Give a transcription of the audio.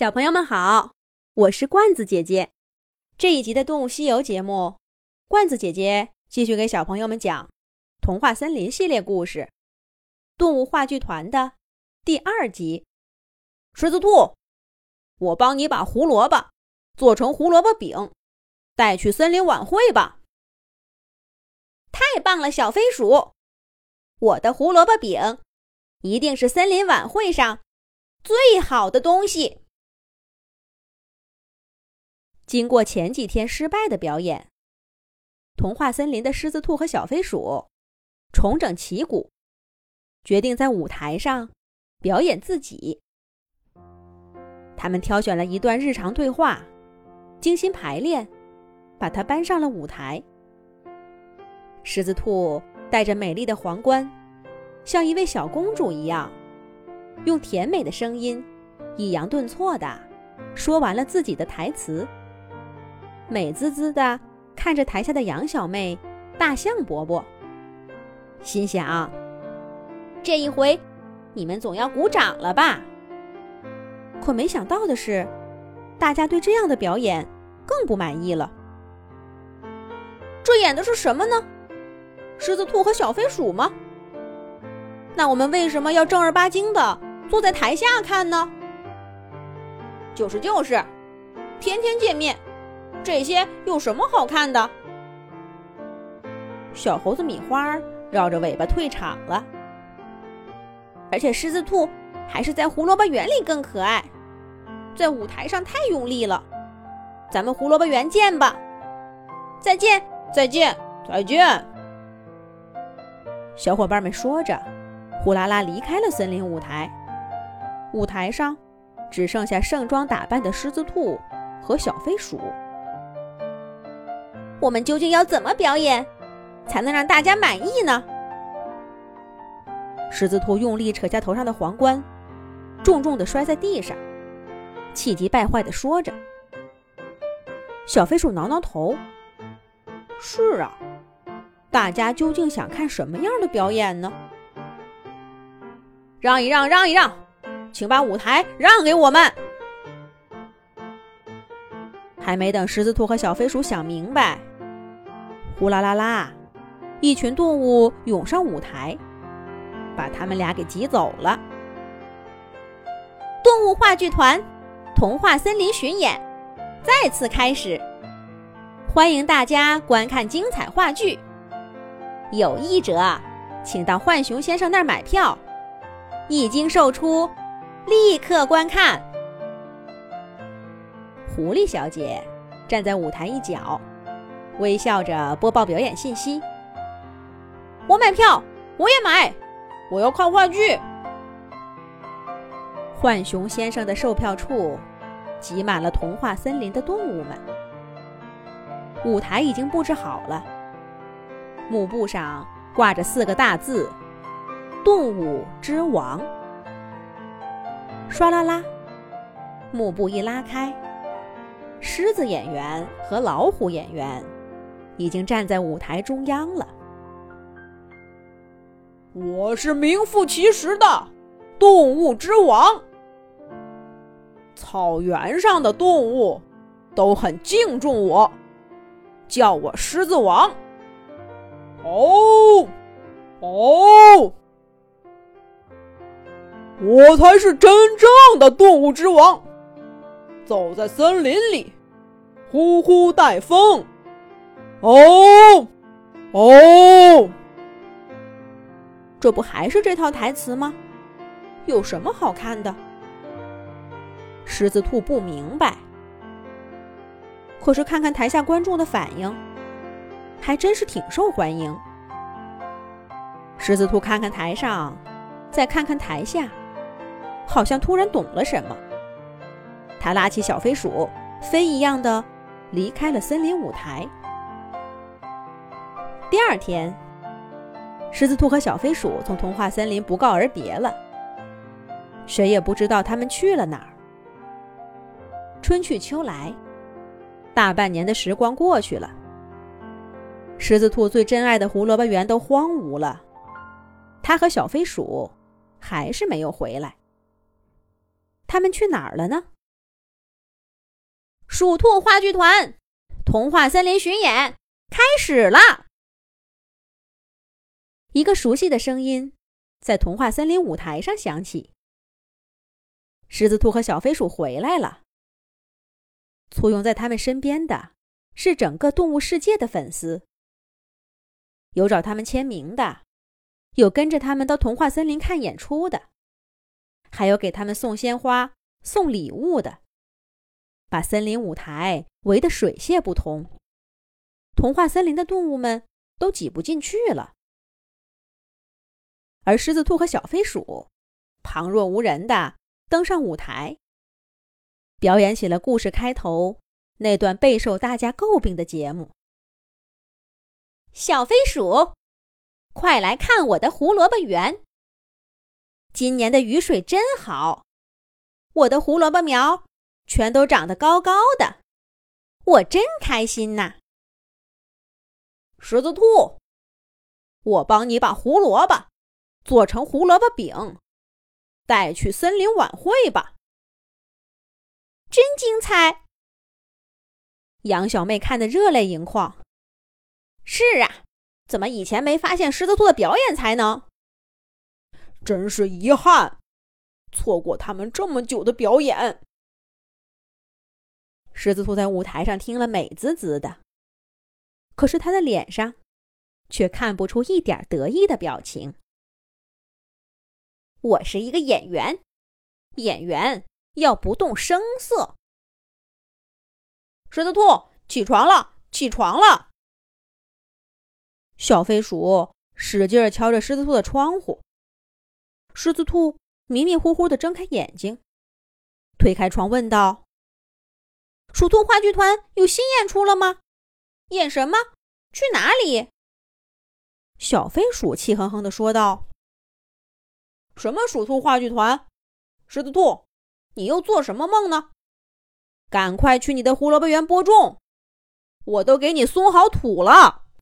小朋友们好，我是罐子姐姐。这一集的《动物西游》节目，罐子姐姐继续给小朋友们讲《童话森林》系列故事《动物话剧团》的第二集。狮子兔，我帮你把胡萝卜做成胡萝卜饼，带去森林晚会吧。太棒了，小飞鼠！我的胡萝卜饼一定是森林晚会上最好的东西。经过前几天失败的表演，童话森林的狮子兔和小飞鼠重整旗鼓，决定在舞台上表演自己。他们挑选了一段日常对话，精心排练，把它搬上了舞台。狮子兔戴着美丽的皇冠，像一位小公主一样，用甜美的声音，抑扬顿挫地说完了自己的台词。美滋滋的看着台下的羊小妹、大象伯伯，心想：这一回你们总要鼓掌了吧？可没想到的是，大家对这样的表演更不满意了。这演的是什么呢？狮子兔和小飞鼠吗？那我们为什么要正儿八经的坐在台下看呢？就是就是，天天见面。这些有什么好看的？小猴子米花绕着尾巴退场了。而且狮子兔还是在胡萝卜园里更可爱，在舞台上太用力了。咱们胡萝卜园见吧！再见，再见，再见！小伙伴们说着，呼啦啦离开了森林舞台。舞台上只剩下盛装打扮的狮子兔和小飞鼠。我们究竟要怎么表演，才能让大家满意呢？狮子兔用力扯下头上的皇冠，重重的摔在地上，气急败坏的说着。小飞鼠挠挠头：“是啊，大家究竟想看什么样的表演呢？”让一让，让一让，请把舞台让给我们。还没等狮子兔和小飞鼠想明白。呼啦啦啦！一群动物涌上舞台，把他们俩给挤走了。动物话剧团童话森林巡演再次开始，欢迎大家观看精彩话剧。有意者请到浣熊先生那儿买票，一经售出，立刻观看。狐狸小姐站在舞台一角。微笑着播报表演信息。我买票，我也买，我要看话剧。浣熊先生的售票处挤满了童话森林的动物们。舞台已经布置好了，幕布上挂着四个大字：“动物之王”。唰啦啦，幕布一拉开，狮子演员和老虎演员。已经站在舞台中央了。我是名副其实的动物之王。草原上的动物都很敬重我，叫我狮子王。哦，哦，我才是真正的动物之王。走在森林里，呼呼带风。哦，哦，这不还是这套台词吗？有什么好看的？狮子兔不明白，可是看看台下观众的反应，还真是挺受欢迎。狮子兔看看台上，再看看台下，好像突然懂了什么。他拉起小飞鼠，飞一样的离开了森林舞台。第二天，狮子兔和小飞鼠从童话森林不告而别了。谁也不知道他们去了哪儿。春去秋来，大半年的时光过去了，狮子兔最珍爱的胡萝卜园都荒芜了，它和小飞鼠还是没有回来。他们去哪儿了呢？鼠兔话剧团童话森林巡演开始了。一个熟悉的声音在童话森林舞台上响起。狮子兔和小飞鼠回来了。簇拥在他们身边的是整个动物世界的粉丝，有找他们签名的，有跟着他们到童话森林看演出的，还有给他们送鲜花、送礼物的，把森林舞台围得水泄不通。童话森林的动物们都挤不进去了。而狮子兔和小飞鼠旁若无人的登上舞台，表演起了故事开头那段备受大家诟病的节目。小飞鼠，快来看我的胡萝卜园！今年的雨水真好，我的胡萝卜苗全都长得高高的，我真开心呐！狮子兔，我帮你把胡萝卜。做成胡萝卜饼，带去森林晚会吧！真精彩！杨小妹看得热泪盈眶。是啊，怎么以前没发现狮子兔的表演才能？真是遗憾，错过他们这么久的表演。狮子兔在舞台上听了美滋滋的，可是他的脸上却看不出一点得意的表情。我是一个演员，演员要不动声色。狮子兔，起床了，起床了！小飞鼠使劲敲着狮子兔的窗户。狮子兔迷迷糊糊的睁开眼睛，推开窗问道：“鼠兔话剧团有新演出了吗？演什么？去哪里？”小飞鼠气哼哼的说道。什么鼠兔话剧团？狮子兔，你又做什么梦呢？赶快去你的胡萝卜园播种，我都给你松好土了。